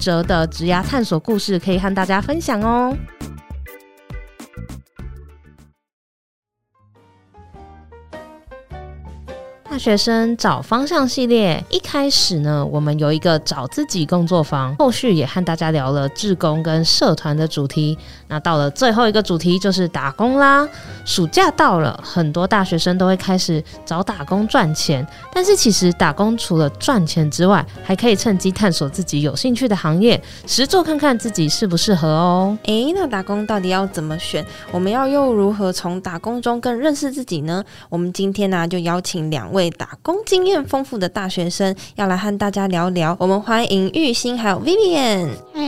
哲的职涯探索故事可以和大家分享哦。大学生找方向系列一开始呢，我们有一个找自己工作坊，后续也和大家聊了志工跟社团的主题。那到了最后一个主题就是打工啦。暑假到了，很多大学生都会开始找打工赚钱。但是其实打工除了赚钱之外，还可以趁机探索自己有兴趣的行业，实做看看自己适不适合哦。诶，那打工到底要怎么选？我们要又如何从打工中更认识自己呢？我们今天呢、就邀请两位。打工经验丰富的大学生要来和大家聊聊，我们欢迎玉兴还有 Vivian。嗨，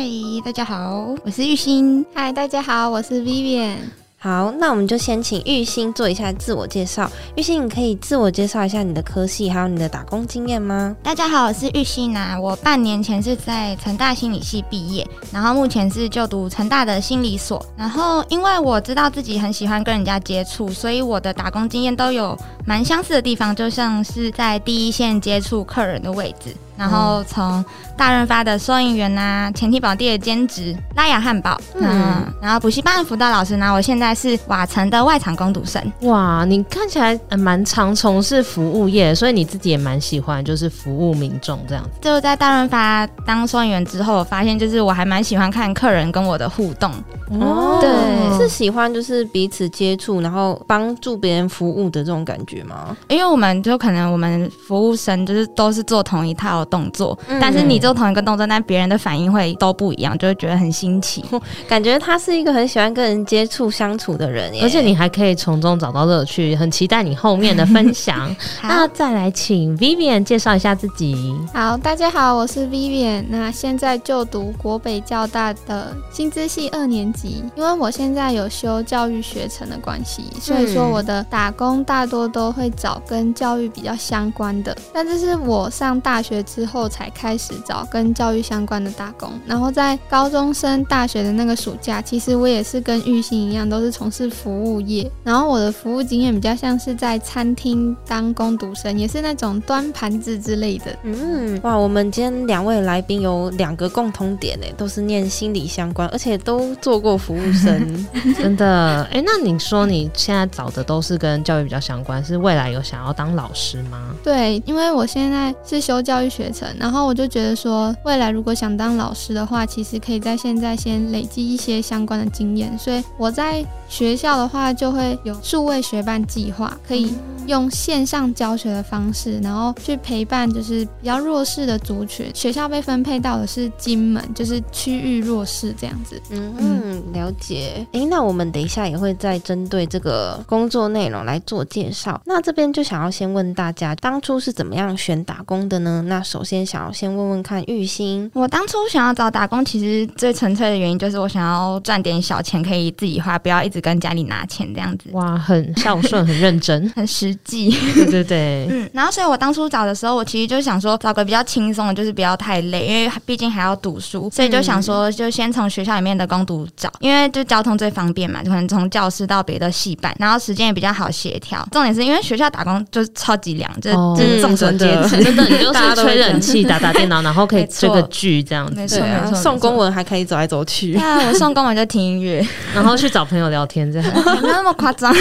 大家好，我是玉兴。嗨，大家好，我是 Vivian。好，那我们就先请玉兴做一下自我介绍。玉兴，你可以自我介绍一下你的科系，还有你的打工经验吗？大家好，我是玉兴啊。我半年前是在成大心理系毕业，然后目前是就读成大的心理所。然后因为我知道自己很喜欢跟人家接触，所以我的打工经验都有蛮相似的地方，就像是在第一线接触客人的位置。然后从大润发的收银员呐、啊，前提宝地的兼职，拉雅汉堡，嗯，嗯，然后补习班的辅导老师呢，我现在是瓦城的外场工读生。哇，你看起来蛮常从事服务业，所以你自己也蛮喜欢，就是服务民众这样子。就在大润发当收银员之后，我发现就是我还蛮喜欢看客人跟我的互动。哦，对，是喜欢就是彼此接触，然后帮助别人服务的这种感觉吗？因为我们就可能我们服务生就是都是做同一套动作，嗯、但是你做同一个动作，但别人的反应会都不一样，就会觉得很新奇。感觉他是一个很喜欢跟人接触相处的人，而且你还可以从中找到乐趣，很期待你后面的分享。那再来请 Vivian 介绍一下自己。好，大家好，我是 Vivian，那现在就读国北教大的新资系二年级。因为我现在有修教育学程的关系，所以说我的打工大多都会找跟教育比较相关的。但这是我上大学之后才开始找跟教育相关的打工。然后在高中升大学的那个暑假，其实我也是跟玉兴一样，都是从事服务业。然后我的服务经验比较像是在餐厅当工读生，也是那种端盘子之类的。嗯，哇，我们今天两位来宾有两个共同点呢，都是念心理相关，而且都做过服务生，真的哎、欸，那你说你现在找的都是跟教育比较相关，是未来有想要当老师吗？对，因为我现在是修教育学然后我就觉得说，未来如果想当老师的话，其实可以在现在先累积一些相关的经验，所以我在学校的话就会有数位学伴计划，可以用线上教学的方式，然后去陪伴就是比较弱势的族群。学校被分配到的是金门，就是区域弱势这样子。嗯嗯，了解。诶，那我们等一下也会再针对这个工作内容来做介绍。那这边就想要先问大家，当初是怎么样选打工的呢？那首先想要先问问看玉兴，我当初想要找打工，其实最纯粹的原因就是我想要赚点小钱，可以自己花，不要一直跟家里拿钱这样子。哇，很孝顺，很认真，很实际。对对对，嗯。然后，所以我当初找的时候，我其实就想说找个比较轻松的，就是不要太累，因为毕竟还要读书，所以就想说就先从学校里面的工读找，因为就交通最方便嘛，就可能从教室到别的系办，然后时间也比较好协调。重点是因为学校打工就是超级凉，就是、哦、就是众所皆知，真的，你就是吹冷气、打打电脑，然后可以追个剧这样子。没错，没错。送公文还可以走来走去。对啊，我送公文就听音乐，然后去找朋友聊天这样。没有那么夸张。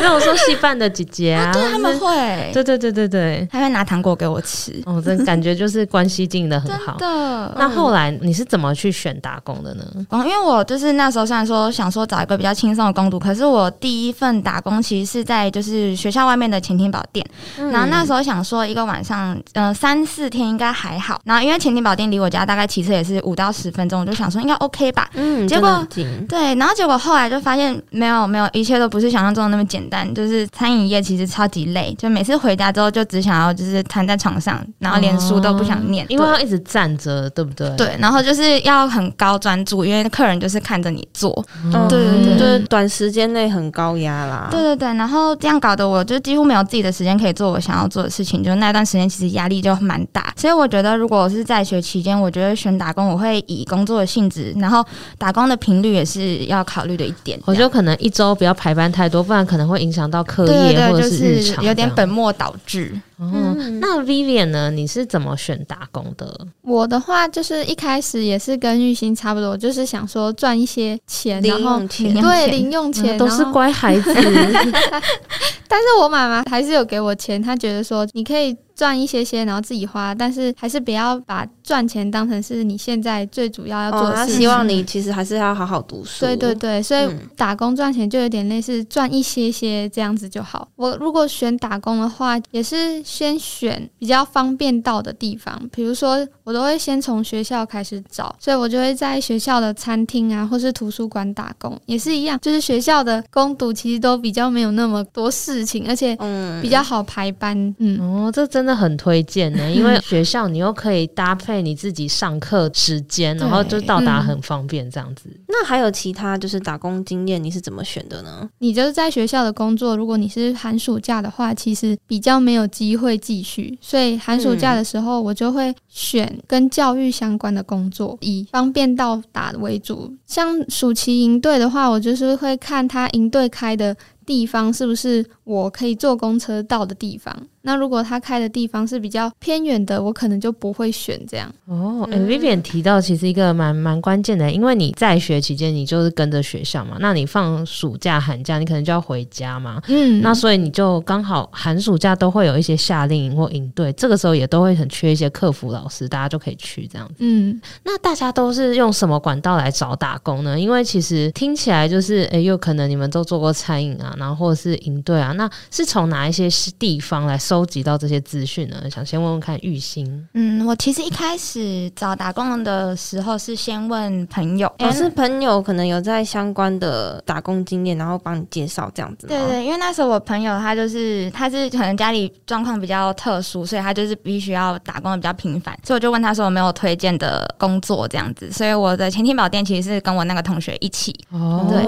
没有说戏办的姐姐啊，对他们会，对对对对对，还会拿糖果给我吃。哦，这感觉就是关系经营的很好。真的。那后来你是怎么去选打工的呢？嗯因为我就是那时候虽然说想说找一个比较轻松的工读，可是我第一份打工其实是在就是学校外面的潜艇堡店。嗯、然后那时候想说一个晚上，呃，三四天应该还好。然后因为潜艇堡店离我家大概骑车也是五到十分钟，我就想说应该 OK 吧。嗯，结果对，然后结果后来就发现没有没有，一切都不是想象中的那么简单。就是餐饮业其实超级累，就每次回家之后就只想要就是瘫在床上，然后连书都不想念，哦、因为要一直站着，对不对？对，然后就是要很高专注，因为客人就是看着你做，嗯、对对对，就是短时间内很高压啦。对对对，然后这样搞得我就几乎没有自己的时间可以做我想要做的事情，就那段时间其实压力就蛮大。所以我觉得，如果我是在学期间，我觉得选打工，我会以工作的性质，然后打工的频率也是要考虑的一点。我觉得可能一周不要排班太多，不然可能会影响到课业或者是就是有点本末倒置。哦，那 Vivian 呢？你是怎么选打工的？我的话就是一开始也是跟玉兴差不多，就是想说赚一些钱，零用钱，然后对零用钱、嗯、都是乖孩子。但是我妈妈还是有给我钱，她觉得说你可以。赚一些些，然后自己花，但是还是不要把赚钱当成是你现在最主要要做的事情。哦、他希望你其实还是要好好读书。对对对，所以打工赚钱就有点类似赚一些些这样子就好。我如果选打工的话，也是先选比较方便到的地方，比如说我都会先从学校开始找，所以我就会在学校的餐厅啊，或是图书馆打工，也是一样，就是学校的工读其实都比较没有那么多事情，而且比较好排班。嗯，嗯哦，这真的。很推荐呢，因为学校你又可以搭配你自己上课时间，然后就到达很方便这样子。那还有其他就是打工经验，你是怎么选的呢？你就是在学校的工作，如果你是寒暑假的话，其实比较没有机会继续，所以寒暑假的时候我就会选跟教育相关的工作，以方便到达为主。像暑期营队的话，我就是会看他营队开的地方是不是我可以坐公车到的地方。那如果他开的地方是比较偏远的，我可能就不会选这样。哦，欸，Vivian 提到其实一个蛮蛮关键的，因为你在学期间你就是跟着学校嘛，那你放暑假寒假你可能就要回家嘛，嗯，那所以你就刚好寒暑假都会有一些夏令营或营队，这个时候也都会很缺一些客服老师，大家就可以去这样子。嗯，那大家都是用什么管道来找打工呢？因为其实听起来就是，哎，有可能你们都做过餐饮啊，然后或者是营队啊，那是从哪一些地方来？收集到这些资讯呢？想先问问看玉兴。嗯，我其实一开始找打工的时候是先问朋友，欸、是朋友可能有在相关的打工经验，然后帮你介绍这样子。对对，因为那时候我朋友他就是他是可能家里状况比较特殊，所以他就是必须要打工的比较频繁，所以我就问他说有没有推荐的工作这样子。所以我的前天宝店其实是跟我那个同学一起。哦，对。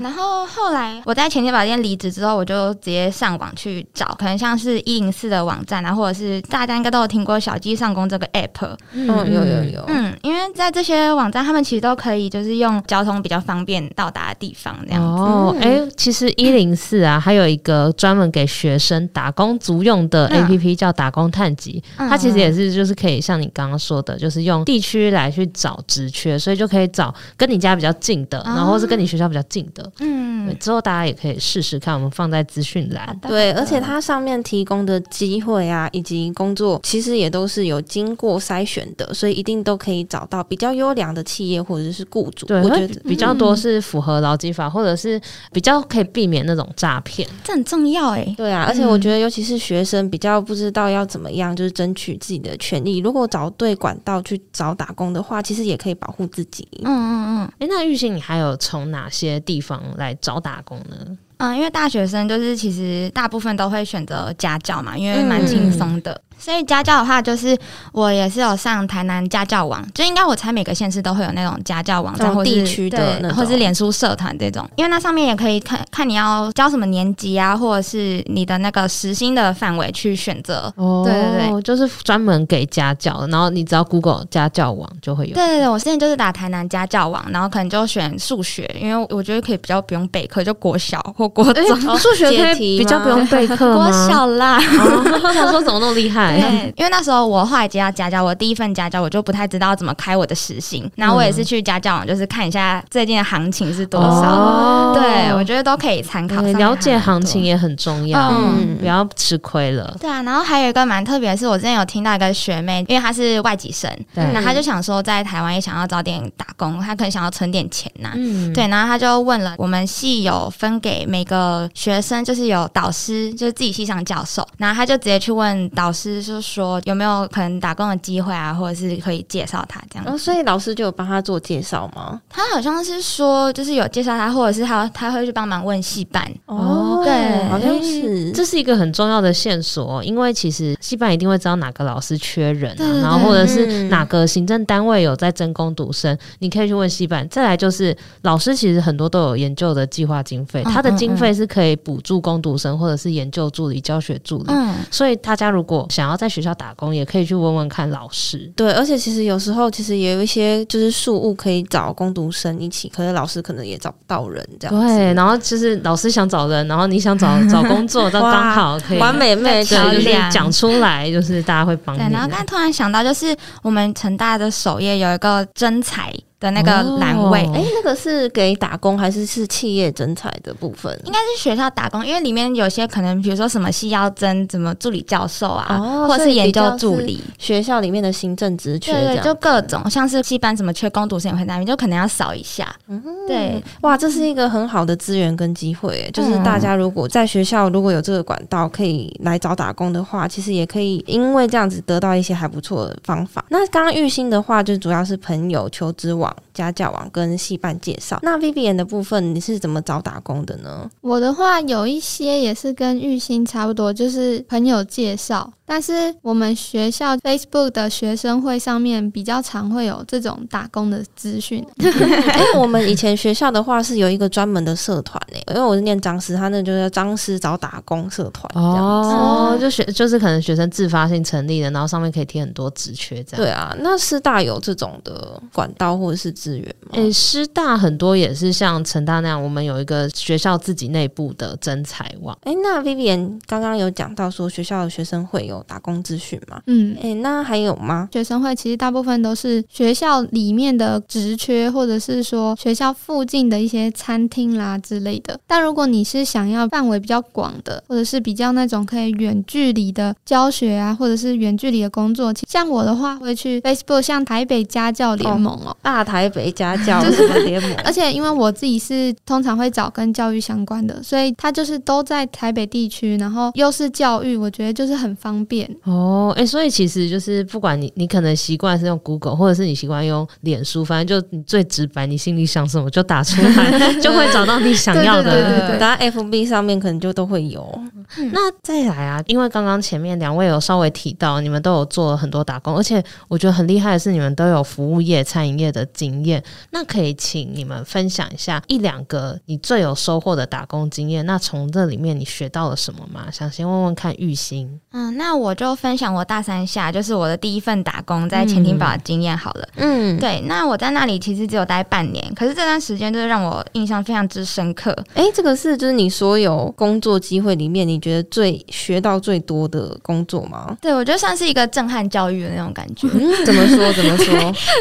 然后后来我在前天宝店离职之后，我就直接上网去找，可能像是。是一零四的网站啊，或者是大家应该都有听过小鸡上工这个 app，嗯，有有有，嗯，因为在这些网站，他们其实都可以就是用交通比较方便到达的地方这样子。哦，哎、欸，其实一零四啊，还有一个专门给学生打工族用的 app 叫打工探集，嗯、它其实也是就是可以像你刚刚说的，就是用地区来去找职缺，所以就可以找跟你家比较近的，然后是跟你学校比较近的。嗯，之后大家也可以试试看，我们放在资讯栏。对，而且它上面提。提供的机会啊，以及工作，其实也都是有经过筛选的，所以一定都可以找到比较优良的企业或者是雇主。对，我觉得比较多是符合劳基法，嗯、或者是比较可以避免那种诈骗，这很重要哎。对啊，而且我觉得尤其是学生比较不知道要怎么样，就是争取自己的权利。如果找对管道去找打工的话，其实也可以保护自己。嗯嗯嗯。哎、欸，那玉兴，你还有从哪些地方来找打工呢？嗯，因为大学生就是其实大部分都会选择家教嘛，因为蛮轻松的。嗯所以家教的话，就是我也是有上台南家教网，就应该我猜每个县市都会有那种家教网站，或地区的，或是脸书社团这种，因为那上面也可以看看你要教什么年级啊，或者是你的那个时薪的范围去选择。哦，对对对，就是专门给家教的，然后你只要 Google 家教网就会有。对对对，我现在就是打台南家教网，然后可能就选数学，因为我觉得可以比较不用备课，就国小或国中数学可以比较不用备课？国小啦，我想说怎么那么厉害？对，因为那时候我后来接到家教，我第一份家教我就不太知道怎么开我的时薪，然后我也是去家教网，就是看一下最近的行情是多少。哦、对，我觉得都可以参考。了解行情也很重要，嗯，不要吃亏了。对啊，然后还有一个蛮特别的是，我之前有听到一个学妹，因为她是外籍生，对，然后她就想说在台湾也想要早点打工，她可能想要存点钱呐、啊。嗯，对，然后她就问了我们系有分给每个学生，就是有导师，就是自己系上教授，然后她就直接去问导师。师是说有没有可能打工的机会啊，或者是可以介绍他这样。哦，所以老师就有帮他做介绍吗？他好像是说，就是有介绍他，或者是他他会去帮忙问系办。哦，对，好像是，这是一个很重要的线索，因为其实系办一定会知道哪个老师缺人啊，然后或者是哪个行政单位有在征工读生，你可以去问系办。再来就是老师其实很多都有研究的计划经费，他的经费是可以补助工读生或者是研究助理、教学助理。嗯，所以大家如果想要在学校打工，也可以去问问看老师。对，而且其实有时候其实也有一些就是事务可以找工读生一起，可是老师可能也找不到人这样。对，然后就是老师想找人，然后你想找 找工作，都刚好可以完美妹对，就是讲出来，就是大家会帮你。对，然后刚突然想到，就是我们成大的首页有一个征才。的那个栏位，哎、哦，那个是给打工还是是企业征才的部分？应该是学校打工，因为里面有些可能，比如说什么系要征什么助理教授啊，哦、或是研究助理，学校里面的行政职缺，对，对，就各种，像是系班什么缺工读生也会那边，就可能要扫一下。嗯，对，哇，这是一个很好的资源跟机会，就是大家如果在学校如果有这个管道可以来找打工的话，其实也可以因为这样子得到一些还不错的方法。那刚刚玉兴的话，就主要是朋友求职网。家教网跟戏班介绍，那 Vivian 的部分你是怎么找打工的呢？我的话有一些也是跟玉兴差不多，就是朋友介绍。但是我们学校 Facebook 的学生会上面比较常会有这种打工的资讯。因为我们以前学校的话是有一个专门的社团诶，因为我是念张师，他那就是张师找打工社团哦，就学就是可能学生自发性成立的，然后上面可以贴很多职缺这样。对啊，那师大有这种的管道或者是资源吗？诶，师大很多也是像成大那样，我们有一个学校自己内部的征才网。诶，那 Vivian 刚刚有讲到说学校的学生会有。打工资讯嘛，嗯，诶、欸，那还有吗？学生会其实大部分都是学校里面的职缺，或者是说学校附近的一些餐厅啦之类的。但如果你是想要范围比较广的，或者是比较那种可以远距离的教学啊，或者是远距离的工作，像我的话会去 Facebook，像台北家教联盟哦，大台北家教联盟？而且因为我自己是通常会找跟教育相关的，所以它就是都在台北地区，然后又是教育，我觉得就是很方便。变哦，哎、欸，所以其实就是不管你，你可能习惯是用 Google，或者是你习惯用脸书，反正就你最直白，你心里想什么就打出来，就会找到你想要的。对对对对，打 FB 上面可能就都会有。嗯、那再来啊，因为刚刚前面两位有稍微提到，你们都有做了很多打工，而且我觉得很厉害的是，你们都有服务业、餐饮业的经验。那可以请你们分享一下一两个你最有收获的打工经验。那从这里面你学到了什么吗？想先问问看玉兴。嗯，那我就分享我大三下就是我的第一份打工在潜艇堡的经验好了。嗯，对，那我在那里其实只有待半年，可是这段时间就是让我印象非常之深刻。哎、欸，这个是就是你所有工作机会里面你。你觉得最学到最多的工作吗？对，我觉得算是一个震撼教育的那种感觉。嗯、怎么说？怎么说？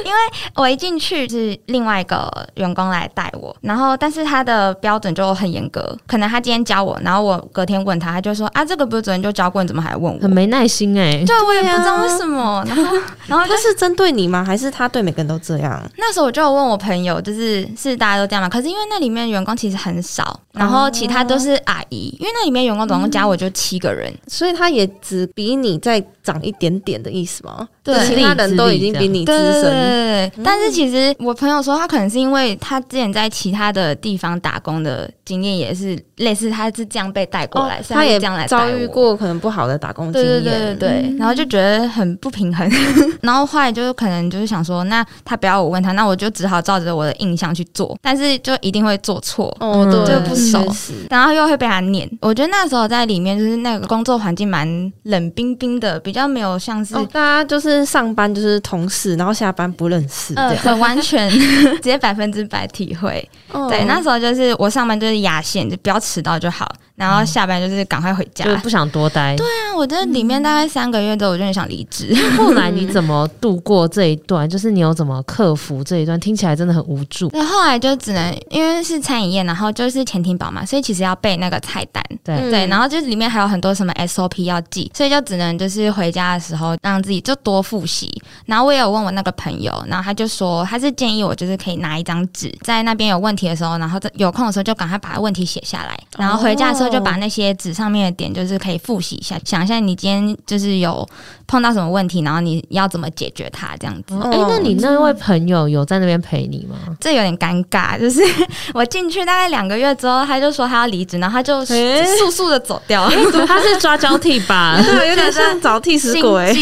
因为我一进去是另外一个员工来带我，然后但是他的标准就很严格。可能他今天教我，然后我隔天问他，他就说啊，这个不是昨天就教过，你怎么还问我？很没耐心哎、欸。对，我也不知道为什么。然后，然后他是针对你吗？还是他对每个人都这样？那时候我就有问我朋友，就是是大家都这样吗？可是因为那里面员工其实很少，然后其他都是阿姨，因为那里面员工总共加我就七个人，所以他也只比你再长一点点的意思吗？对，其他人都已经比你资深。对，但是其实我朋友说，他可能是因为他之前在其他的地方打工的经验也是类似，他是这样被带过来，他也这样来遭遇过可能不好的打工经验，对对对对，然后就觉得很不平衡。然后后来就是可能就是想说，那他不要我问他，那我就只好照着我的印象去做，但是就一定会做错，哦，对，就不熟，然后又会被他念。我觉得那时候在里面就是那个工作环境蛮冷冰冰的，比较没有像是大家就是。上班就是同事，然后下班不认识，呃，很完全 直接百分之百体会。哦、对，那时候就是我上班就是压线，就不要迟到就好。然后下班就是赶快回家，就不想多待。对啊，我在里面大概三个月之后，我就很想离职。后来你 怎么度过这一段？就是你有怎么克服这一段？听起来真的很无助。对，后来就只能因为是餐饮业，然后就是前厅宝嘛，所以其实要背那个菜单。对对，然后就是里面还有很多什么 SOP 要记，所以就只能就是回家的时候让自己就多复习。然后我也有问我那个朋友，然后他就说他是建议我就是可以拿一张纸，在那边有问题的时候，然后有空的时候就赶快把问题写下来，然后回家的时候。候就把那些纸上面的点，就是可以复习一下，想一下你今天就是有碰到什么问题，然后你要怎么解决它，这样子。哎、欸，那你那位朋友有在那边陪你吗？这有点尴尬，就是 我进去大概两个月之后，他就说他要离职，然后他就速速的走掉了。欸、他是抓交替吧？对 有点像找替死鬼。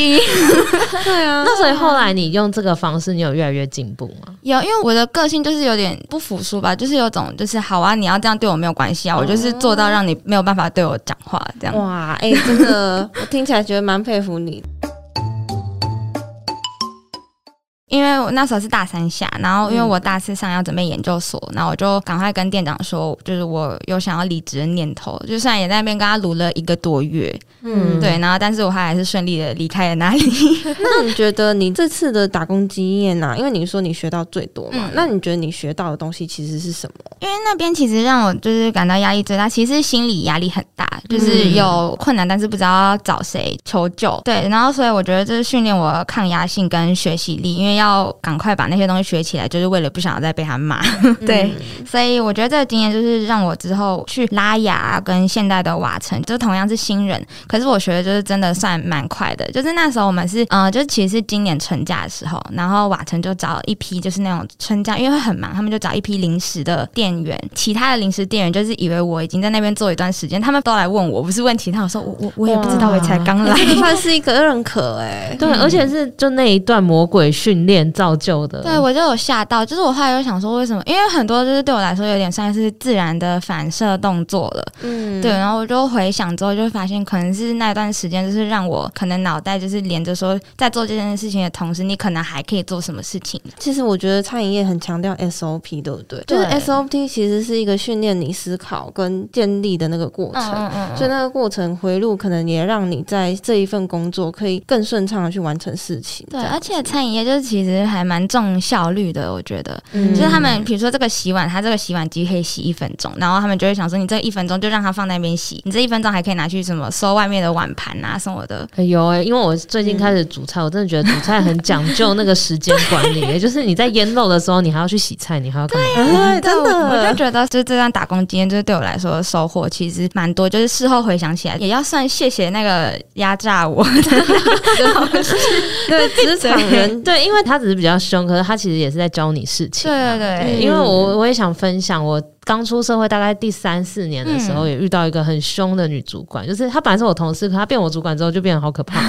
对啊，那所以后来你用这个方式，你有越来越进步吗？有，因为我的个性就是有点不服输吧，就是有种就是好啊，你要这样对我没有关系啊，我就是做到让你没有办法对我讲话这样。哇，哎、欸，真的，我听起来觉得蛮佩服你。因为我那时候是大三下，然后因为我大四上要准备研究所，然后我就赶快跟店长说，就是我有想要离职的念头，就虽然也在那边跟他撸了一个多月，嗯，对，然后但是我还是顺利的离开了那里。那你觉得你这次的打工经验呢、啊？因为你说你学到最多嘛，嗯、那你觉得你学到的东西其实是什么？因为那边其实让我就是感到压力最大，其实心理压力很大，就是有困难，但是不知道要找谁求救。对，然后所以我觉得这是训练我抗压性跟学习力，因为要。要赶快把那些东西学起来，就是为了不想要再被他骂。对，嗯、所以我觉得这个经验就是让我之后去拉雅跟现代的瓦城，就同样是新人，可是我学的就是真的算蛮快的。就是那时候我们是，嗯、呃，就其实是今年春假的时候，然后瓦城就找一批就是那种春假，因为会很忙，他们就找一批临时的店员。其他的临时店员就是以为我已经在那边做一段时间，他们都来问我，不是问题，他我说我我我也不知道，我才刚来，算是一个认可哎、欸，对，嗯、而且是就那一段魔鬼训练。造就的，对，我就有吓到，就是我后来又想说，为什么？因为很多就是对我来说有点算是自然的反射动作了，嗯，对，然后我就回想之后，就发现可能是那段时间，就是让我可能脑袋就是连着说，在做这件事情的同时，你可能还可以做什么事情。其实我觉得餐饮业很强调 SOP，对不对？对，就是 SOP 其实是一个训练你思考跟建立的那个过程，嗯嗯嗯，所以那个过程回路可能也让你在这一份工作可以更顺畅的去完成事情。对，而且餐饮业就是其实。还蛮重效率的，我觉得，嗯、就是他们比如说这个洗碗，他这个洗碗机可以洗一分钟，然后他们就会想说，你这一分钟就让他放在那边洗，你这一分钟还可以拿去什么收外面的碗盘啊什么的。有哎、欸，因为我最近开始煮菜，嗯、我真的觉得煮菜很讲究那个时间管理，对就是你在腌肉的时候，你还要去洗菜，你还要干嘛？真的，我就觉得就是这段打工经验，就是对我来说的收获其实蛮多，就是事后回想起来，也要算谢谢那个压榨我的 对职场人，对，因为他只是比较凶，可是他。其实也是在教你事情，对对对，因为我我也想分享我。刚出社会大概第三四年的时候，也遇到一个很凶的女主管，嗯、就是她本来是我同事，可她变我主管之后就变得好可怕。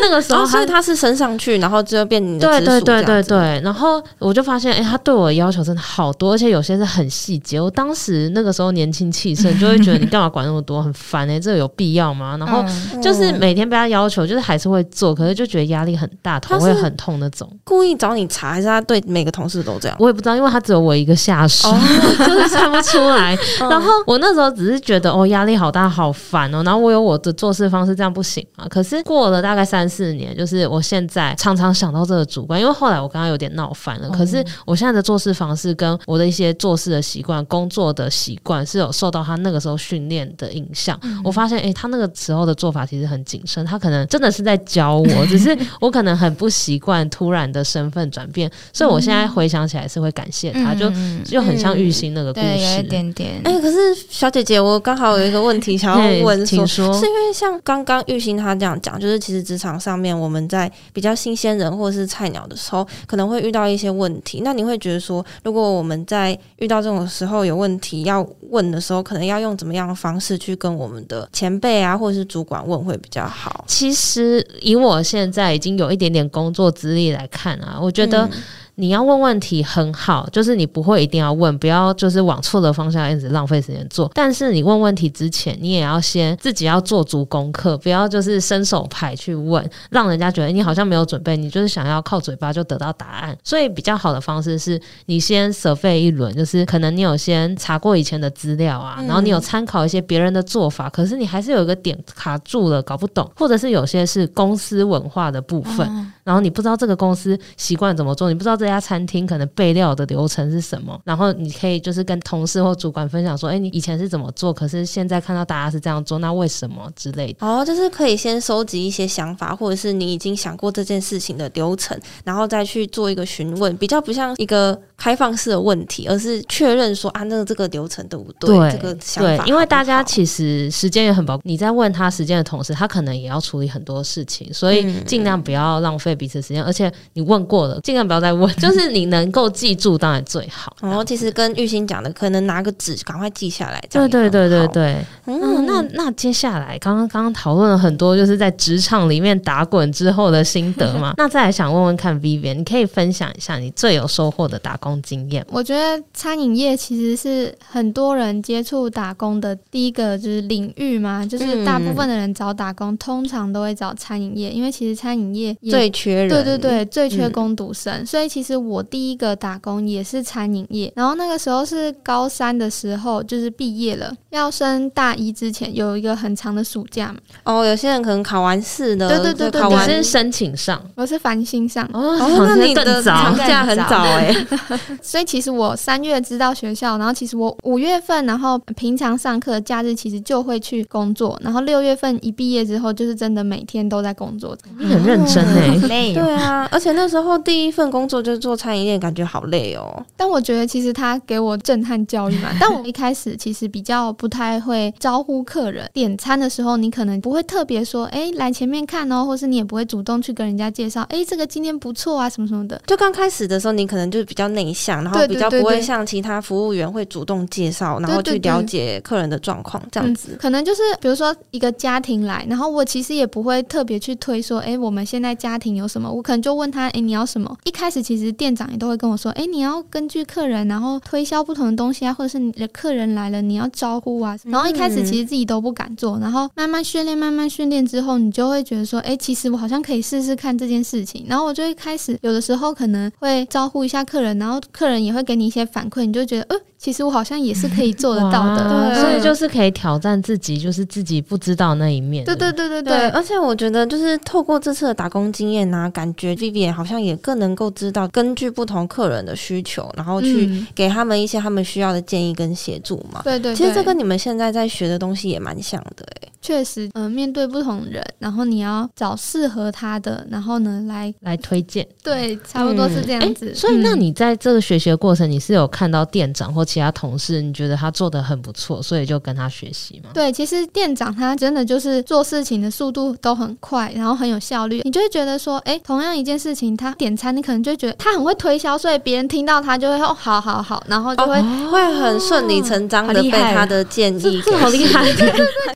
那个时候，所以她是升上去，然后就变你的。对对对对对。然后我就发现，哎、欸，她对我的要求真的好多，而且有些是很细节。我当时那个时候年轻气盛，就会觉得你干嘛管那么多，很烦哎、欸，这个有必要吗？然后就是每天被她要求，就是还是会做，可是就觉得压力很大，头会很痛那种。故意找你查，还是她对每个同事都这样？我也不知道，因为她只有我一个下属。哦就是看不出来，然后我那时候只是觉得哦，压力好大，好烦哦。然后我有我的做事方式，这样不行啊。可是过了大概三四年，就是我现在常常想到这个主观，因为后来我跟他有点闹翻了。可是我现在的做事方式跟我的一些做事的习惯、工作的习惯是有受到他那个时候训练的影响。我发现，诶，他那个时候的做法其实很谨慎，他可能真的是在教我，只是 我可能很不习惯突然的身份转变。所以我现在回想起来是会感谢他，就就很像玉兴那个故事。有一点点，哎、欸，可是小姐姐，我刚好有一个问题 想要问说，请说，是因为像刚刚玉兴她这样讲，就是其实职场上面我们在比较新鲜人或者是菜鸟的时候，可能会遇到一些问题。那你会觉得说，如果我们在遇到这种时候有问题要问的时候，可能要用怎么样的方式去跟我们的前辈啊，或者是主管问会比较好？其实以我现在已经有一点点工作资历来看啊，我觉得、嗯。你要问问题很好，就是你不会一定要问，不要就是往错的方向一直浪费时间做。但是你问问题之前，你也要先自己要做足功课，不要就是伸手牌去问，让人家觉得你好像没有准备，你就是想要靠嘴巴就得到答案。所以比较好的方式是你先 survey 一轮，就是可能你有先查过以前的资料啊，然后你有参考一些别人的做法，可是你还是有一个点卡住了，搞不懂，或者是有些是公司文化的部分。然后你不知道这个公司习惯怎么做，你不知道这家餐厅可能备料的流程是什么，然后你可以就是跟同事或主管分享说，哎，你以前是怎么做，可是现在看到大家是这样做，那为什么之类的？哦，就是可以先收集一些想法，或者是你已经想过这件事情的流程，然后再去做一个询问，比较不像一个开放式的问题，而是确认说啊，那个这个流程对不对？对，这个想法好好，对，因为大家其实时间也很宝贵，你在问他时间的同时，他可能也要处理很多事情，所以尽量不要浪费彼此时间，嗯、而且你问过了，尽量不要再问，就是你能够记住当然最好。然后其实跟玉欣讲的，可能拿个纸赶快记下来，这样对对对对对。嗯，嗯那那接下来刚刚刚刚讨论了很多，就是在职场里面打滚之后的心得嘛。那再来想问问看，Vivian，你可以分享一下你最有收获的打工经验？我觉得餐饮业其实是很多人接触打工的第一个就是领域嘛，就是大部分的人找打工，通常都会找餐饮业，因为其实餐饮业也最缺人，对对对，最缺工读生。嗯、所以其实我第一个打工也是餐饮业，然后那个时候是高三的时候，就是毕业了，要升大一之前有一个很长的暑假嘛。哦，有些人可能考完试的，对对对对，考完是申请上，我是繁星上。哦，那你的长假很早哎。所以其实我三月知道学校，然后其实我五月份，然后平常上课假日其实就会去工作，然后六月份一毕业之后，就是真的每天都在工作。你很认真哎，累。对啊，而且那时候第一份工作就是做餐饮业，感觉好累哦。但我觉得其实他给我震撼教育嘛。但我一开始其实比较不太会招呼客人，点餐的时候你可能不会特别说，哎，来前面看哦，或是你也不会主动去跟人家介绍，哎，这个今天不错啊，什么什么的。就刚开始的时候，你可能就比较内向，然后比较不会像其他服务员会主动介绍，然后去了解客人的状况这样子。嗯，可能就是比如说一个家庭来，然后我其实也不会特别去推说，哎，我们现在家庭有什么，我可能就问他，哎，你要什么？一开始其实店长也都会跟我说，哎，你要根据客人，然后推销不同的东西啊，或者是你的客人来了，你要招呼啊。然后一开始其实自己都不敢做，然后慢慢训练，慢慢训练之后，你就会觉得说，哎，其实我好像可以试试看这件事情。然后我就会开始有的时候可能会招呼一下客人，然后客人也会给你一些反馈，你就觉得，呃。其实我好像也是可以做得到的，对所以就是可以挑战自己，就是自己不知道那一面。对对对对对，对，而且我觉得就是透过这次的打工经验呢、啊，感觉 Vivian 好像也更能够知道根据不同客人的需求，然后去给他们一些他们需要的建议跟协助嘛。对，对对，其实这跟你们现在在学的东西也蛮像的哎、欸。确实，嗯、呃，面对不同人，然后你要找适合他的，然后呢来来推荐。对，差不多是这样子。嗯欸、所以，那你在这个学习的过程，你是有看到店长或其他同事？你觉得他做的很不错，所以就跟他学习吗？对，其实店长他真的就是做事情的速度都很快，然后很有效率。你就会觉得说，哎，同样一件事情，他点餐，你可能就会觉得他很会推销，所以别人听到他就会哦，好好好，然后就会、哦、会很顺理成章的被他的建议给。好厉害！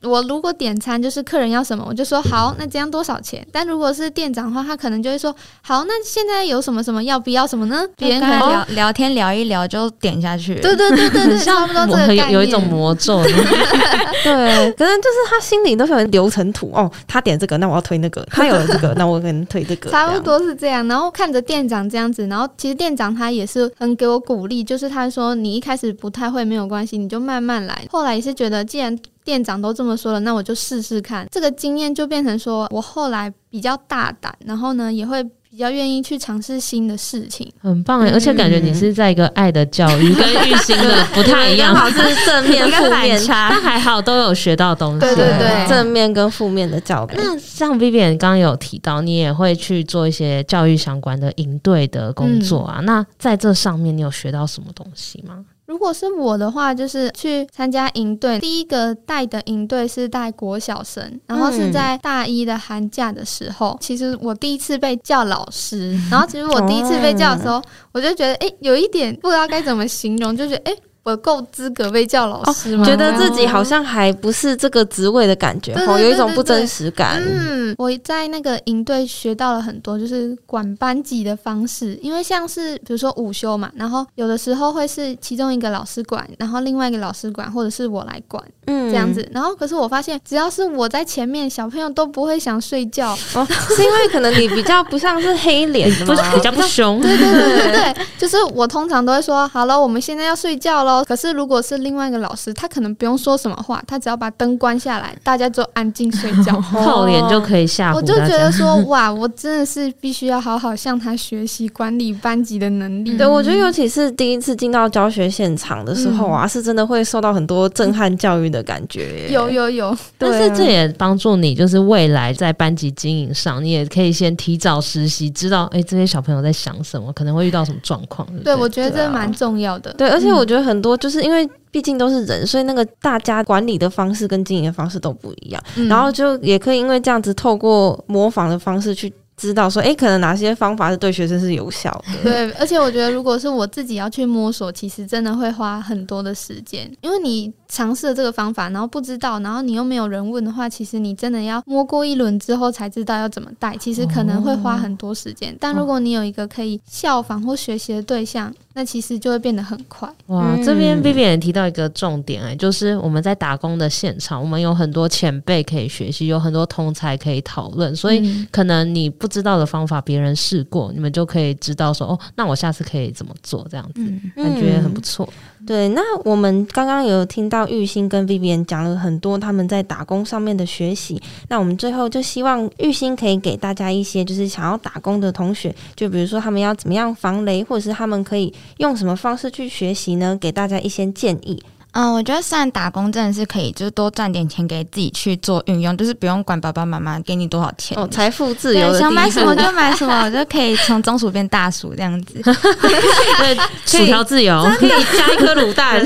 我如果点餐就是客人要什么，我就说好，那这样多少钱？但如果是店长的话，他可能就会说好，那现在有什么什么要不要什么呢？别人可能聊聊天聊一聊就点下去。对对对对对，差不多这个。有一种魔咒，对，可能就是他心里都是有流程图哦。他点这个，那我要推那个；他有了这个，那我可能推这个。差不多是这样。然后看着店长这样子，然后其实店长他也是很给我鼓励，就是他说你一开始不太会没有关系，你就慢慢来。后来也是觉得，既然店长都这么说了，那我就试试看。这个经验就变成说我后来比较大胆，然后呢也会。比较愿意去尝试新的事情，很棒哎！而且感觉你是在一个爱的教育，跟 育新的不太一样，好是正面负面差，但还好都有学到东西。对对对，正面跟负面的教育。那像 Vivian 刚刚有提到，你也会去做一些教育相关的营队的工作啊。嗯、那在这上面，你有学到什么东西吗？如果是我的话，就是去参加营队。第一个带的营队是带国小生，然后是在大一的寒假的时候。嗯、其实我第一次被叫老师，然后其实我第一次被叫的时候，我就觉得哎、欸，有一点不知道该怎么形容，就觉得哎。欸我够资格被叫老师吗？觉得自己好像还不是这个职位的感觉，哦，有一种不真实感。嗯，我在那个营队学到了很多，就是管班级的方式。因为像是比如说午休嘛，然后有的时候会是其中一个老师管，然后另外一个老师管，或者是我来管，嗯，这样子。然后可是我发现，只要是我在前面，小朋友都不会想睡觉。哦，是因为可能你比较不像是黑脸，不是比较不凶。对对对对对，就是我通常都会说，好了，我们现在要睡觉喽。哦。可是如果是另外一个老师，他可能不用说什么话，他只要把灯关下来，大家就安静睡觉，靠脸就可以吓唬。我就觉得说，哇，我真的是必须要好好向他学习管理班级的能力。对，我觉得尤其是第一次进到教学现场的时候啊，嗯、是真的会受到很多震撼教育的感觉。有有有，但是这也帮助你，就是未来在班级经营上，你也可以先提早实习，知道哎、欸，这些小朋友在想什么，可能会遇到什么状况。对，我觉得这蛮重要的。对，而且我觉得很多就是因为毕竟都是人，所以那个大家管理的方式跟经营的方式都不一样，嗯、然后就也可以因为这样子透过模仿的方式去。知道说，哎、欸，可能哪些方法是对学生是有效的？对，而且我觉得，如果是我自己要去摸索，其实真的会花很多的时间，因为你尝试了这个方法，然后不知道，然后你又没有人问的话，其实你真的要摸过一轮之后才知道要怎么带，其实可能会花很多时间。哦、但如果你有一个可以效仿或学习的对象，那其实就会变得很快。哇，这边 Vivian 也提到一个重点哎、欸，就是我们在打工的现场，我们有很多前辈可以学习，有很多同才可以讨论，所以可能你不知道的方法，别人试过，你们就可以知道说，哦，那我下次可以怎么做，这样子，嗯、感觉很不错。对，那我们刚刚有听到玉兴跟 Vivian 讲了很多他们在打工上面的学习，那我们最后就希望玉兴可以给大家一些，就是想要打工的同学，就比如说他们要怎么样防雷，或者是他们可以用什么方式去学习呢？给大家一些建议。嗯，我觉得虽然打工真的是可以，就是多赚点钱给自己去做运用，就是不用管爸爸妈妈给你多少钱哦，财富自由，想买什么就买什么，我就可以从中薯变大薯这样子。对，薯条自由，可以加一颗卤蛋。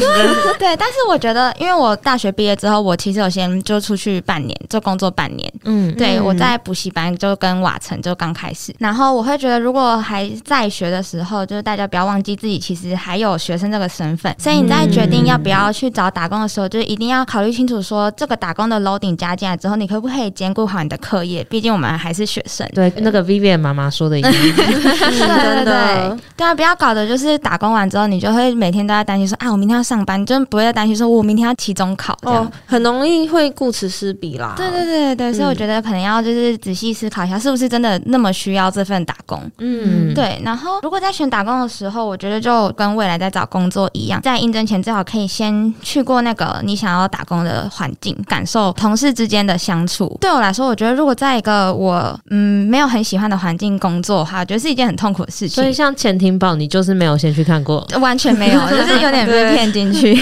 对，但是我觉得，因为我大学毕业之后，我其实有先就出去半年，就工作半年。嗯，对，嗯、我在补习班就跟瓦城就刚开始，然后我会觉得，如果还在学的时候，就是大家不要忘记自己其实还有学生这个身份，所以你在决定要不要。去找打工的时候，就是一定要考虑清楚，说这个打工的 loading 加进来之后，你可不可以兼顾好你的课业？毕竟我们还是学生。对，那个 Vivian 妈妈说的一样。对对对，对啊，不要搞的就是打工完之后，你就会每天都在担心说，啊，我明天要上班，你就不会再担心说我明天要期中考，这样、哦、很容易会顾此失彼啦。对对对对，所以我觉得可能要就是仔细思考一下，是不是真的那么需要这份打工？嗯，对。然后如果在选打工的时候，我觉得就跟未来在找工作一样，在应征前最好可以先。去过那个你想要打工的环境，感受同事之间的相处。对我来说，我觉得如果在一个我嗯没有很喜欢的环境工作的话，我觉得是一件很痛苦的事情。所以像潜艇堡，你就是没有先去看过，完全没有，就是有点被骗进去。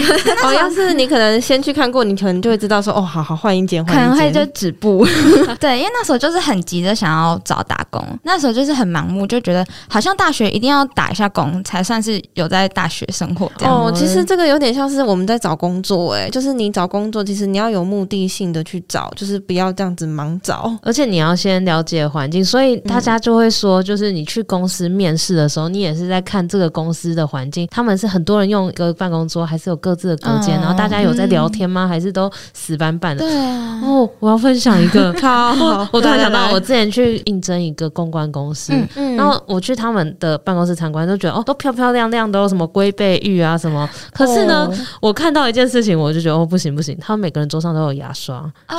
哦，要是你可能先去看过，你可能就会知道说，哦，好好换一间，可能会就止步。对，因为那时候就是很急着想要找打工，那时候就是很盲目，就觉得好像大学一定要打一下工才算是有在大学生活这样。哦，其实这个有点像是我们在找工。工作哎，就是你找工作，其实你要有目的性的去找，就是不要这样子盲找，而且你要先了解环境。所以大家就会说，就是你去公司面试的时候，你也是在看这个公司的环境，他们是很多人用一个办公桌，还是有各自的隔间，嗯、然后大家有在聊天吗？嗯、还是都死板板的？对啊。哦，我要分享一个，好，好，我突然想到，我之前去应征一个公关公司，然后我去他们的办公室参观，都觉得哦，都漂漂亮亮，都有什么龟背玉啊什么。可是呢，哦、我看到一件事情，我。就觉得哦，不行不行，他们每个人桌上都有牙刷啊？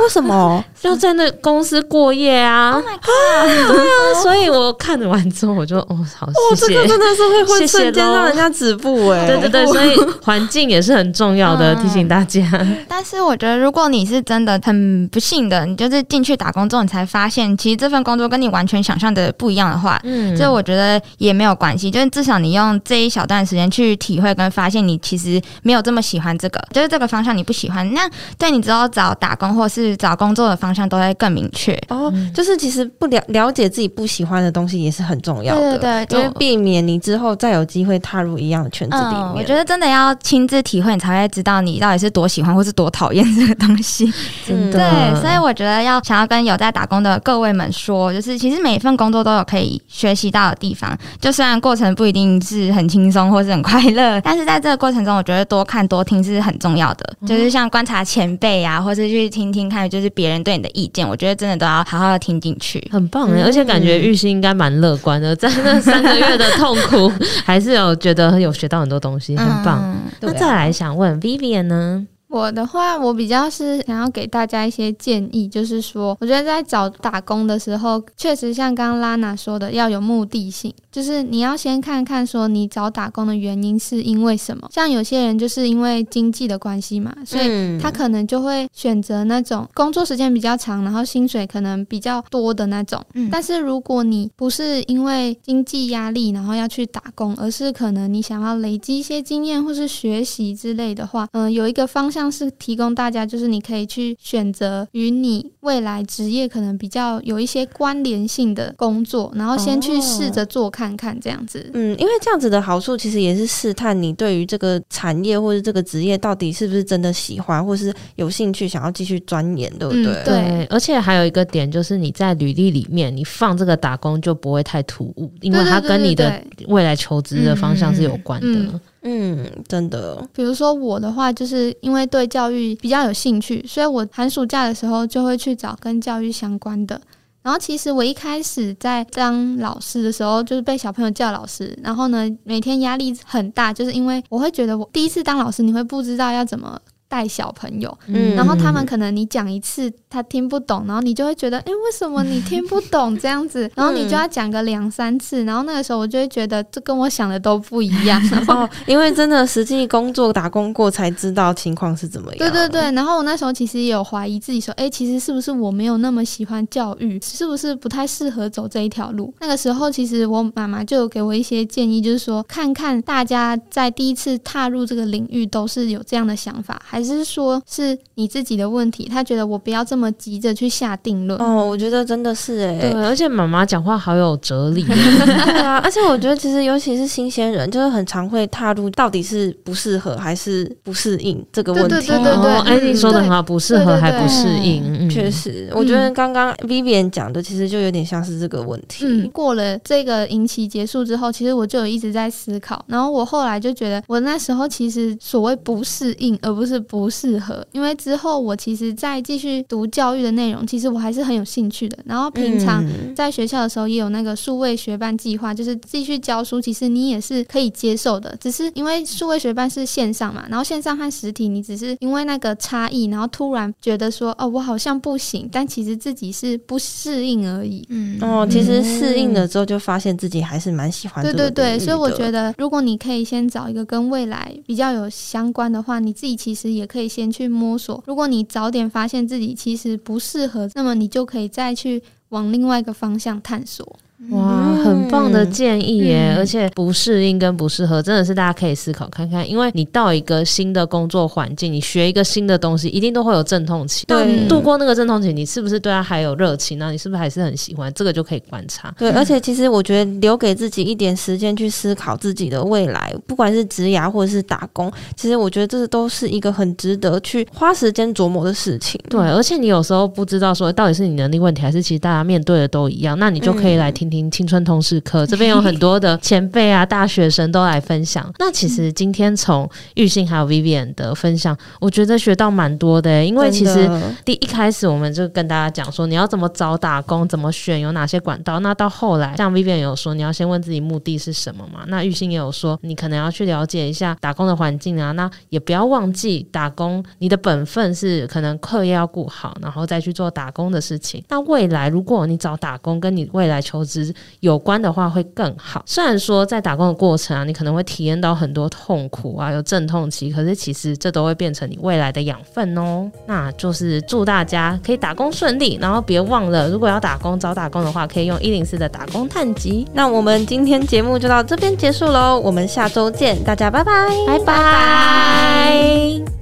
为什么要在那公司过夜啊？Oh my god！对啊，所以我看完之后，我就哦，好谢谢，哦，这个真的是会会瞬间让人家止步哎。对对对，所以环境也是很重要的，提醒大家。但是我觉得，如果你是真的很不幸的，你就是进去打工之后，你才发现其实这份工作跟你完全想象的不一样的话，嗯，所以我觉得也没有关系，就是至少你用这一小段时间去体会跟发现，你其实没有这么喜欢这个。就是这个方向你不喜欢，那对你之后找打工或是找工作的方向都会更明确哦。就是其实不了了解自己不喜欢的东西也是很重要的，对对对，就是避免你之后再有机会踏入一样的圈子里面。嗯，我觉得真的要亲自体会，你才会知道你到底是多喜欢或是多讨厌这个东西。真的，对，所以我觉得要想要跟有在打工的各位们说，就是其实每一份工作都有可以学习到的地方，就虽然过程不一定是很轻松或是很快乐，但是在这个过程中，我觉得多看多听是很重要的。就是像观察前辈啊，或是去听听看，就是别人对你的意见，我觉得真的都要好好的听进去，很棒哎！而且感觉玉溪应该蛮乐观的，在那三个月的痛苦，还是有觉得有学到很多东西，很棒。嗯，那再来想问 Vivian 呢？我的话，我比较是想要给大家一些建议，就是说，我觉得在找打工的时候，确实像刚刚拉娜说的，要有目的性。就是你要先看看说你找打工的原因是因为什么。像有些人就是因为经济的关系嘛，所以他可能就会选择那种工作时间比较长，然后薪水可能比较多的那种。嗯，但是如果你不是因为经济压力然后要去打工，而是可能你想要累积一些经验或是学习之类的话，嗯，有一个方向是提供大家，就是你可以去选择与你未来职业可能比较有一些关联性的工作，然后先去试着做看看看这样子。嗯，因为这样子的好处其实也是试探你对于这个产业或者这个职业到底是不是真的喜欢，或是有兴趣想要继续钻研，对不对？嗯，对。而且还有一个点就是你在履历里面你放这个打工就不会太突兀，因为它跟你的未来求职的方向是有关的。嗯嗯嗯，真的。比如说我的话，就是因为对教育比较有兴趣，所以我寒暑假的时候就会去找跟教育相关的。然后其实我一开始在当老师的时候，就是被小朋友叫老师，然后呢，每天压力很大，就是因为我会觉得我第一次当老师，你会不知道要怎么。带小朋友，嗯，然后他们可能你讲一次他听不懂，然后你就会觉得，哎，为什么你听不懂这样子？然后你就要讲个两三次，然后那个时候我就会觉得这跟我想的都不一样。哦，因为真的实际工作打工过才知道情况是怎么样。对对对，然后我那时候其实也有怀疑自己说，哎，其实是不是我没有那么喜欢教育，是不是不太适合走这一条路？那个时候其实我妈妈就有给我一些建议，就是说看看大家在第一次踏入这个领域都是有这样的想法，还。只是说是你自己的问题，他觉得我不要这么急着去下定论。哦，我觉得真的是哎，对，而且妈妈讲话好有哲理，对啊，而且我觉得其实尤其是新鲜人，就是很常会踏入到底是不适合还是不适应这个问题。对对对对说的很好，不适合还不适应，确实，我觉得刚刚 Vivian 讲的其实就有点像是这个问题。嗯，过了这个营期结束之后，其实我就有一直在思考，然后我后来就觉得，我那时候其实所谓不适应，而不是。不适合，因为之后我其实再继续读教育的内容，其实我还是很有兴趣的。然后平常在学校的时候也有那个数位学班计划，就是继续教书，其实你也是可以接受的。只是因为数位学班是线上嘛，然后线上和实体，你只是因为那个差异，然后突然觉得说哦，我好像不行，但其实自己是不适应而已。嗯，哦，其实适应了之后，就发现自己还是蛮喜欢。对对对，所以我觉得，如果你可以先找一个跟未来比较有相关的话，你自己其实也。也可以先去摸索，如果你早点发现自己其实不适合，那么你就可以再去往另外一个方向探索。哇，很棒的建议耶！嗯、而且不适应跟不适合，真的是大家可以思考看看。因为你到一个新的工作环境，你学一个新的东西，一定都会有阵痛期。对，度过那个阵痛期，你是不是对他还有热情？呢你是不是还是很喜欢？这个就可以观察。对，而且其实我觉得留给自己一点时间去思考自己的未来，不管是职涯或者是打工，其实我觉得这都是一个很值得去花时间琢磨的事情。对，而且你有时候不知道说到底是你能力问题，还是其实大家面对的都一样，那你就可以来听听青春同事课，这边有很多的 前辈啊、大学生都来分享。那其实今天从玉信还有 Vivian 的分享，我觉得学到蛮多的、欸。因为其实第一开始我们就跟大家讲说，你要怎么找打工，怎么选，有哪些管道。那到后来，像 Vivian 有说，你要先问自己目的是什么嘛？那玉信也有说，你可能要去了解一下打工的环境啊。那也不要忘记打工，你的本分是可能课业要顾好，然后再去做打工的事情。那未来如果你找打工，跟你未来求职有关的话会更好。虽然说在打工的过程啊，你可能会体验到很多痛苦啊，有阵痛期，可是其实这都会变成你未来的养分哦。那就是祝大家可以打工顺利，然后别忘了，如果要打工找打工的话，可以用一零四的打工探集。那我们今天节目就到这边结束喽，我们下周见，大家拜拜，拜拜。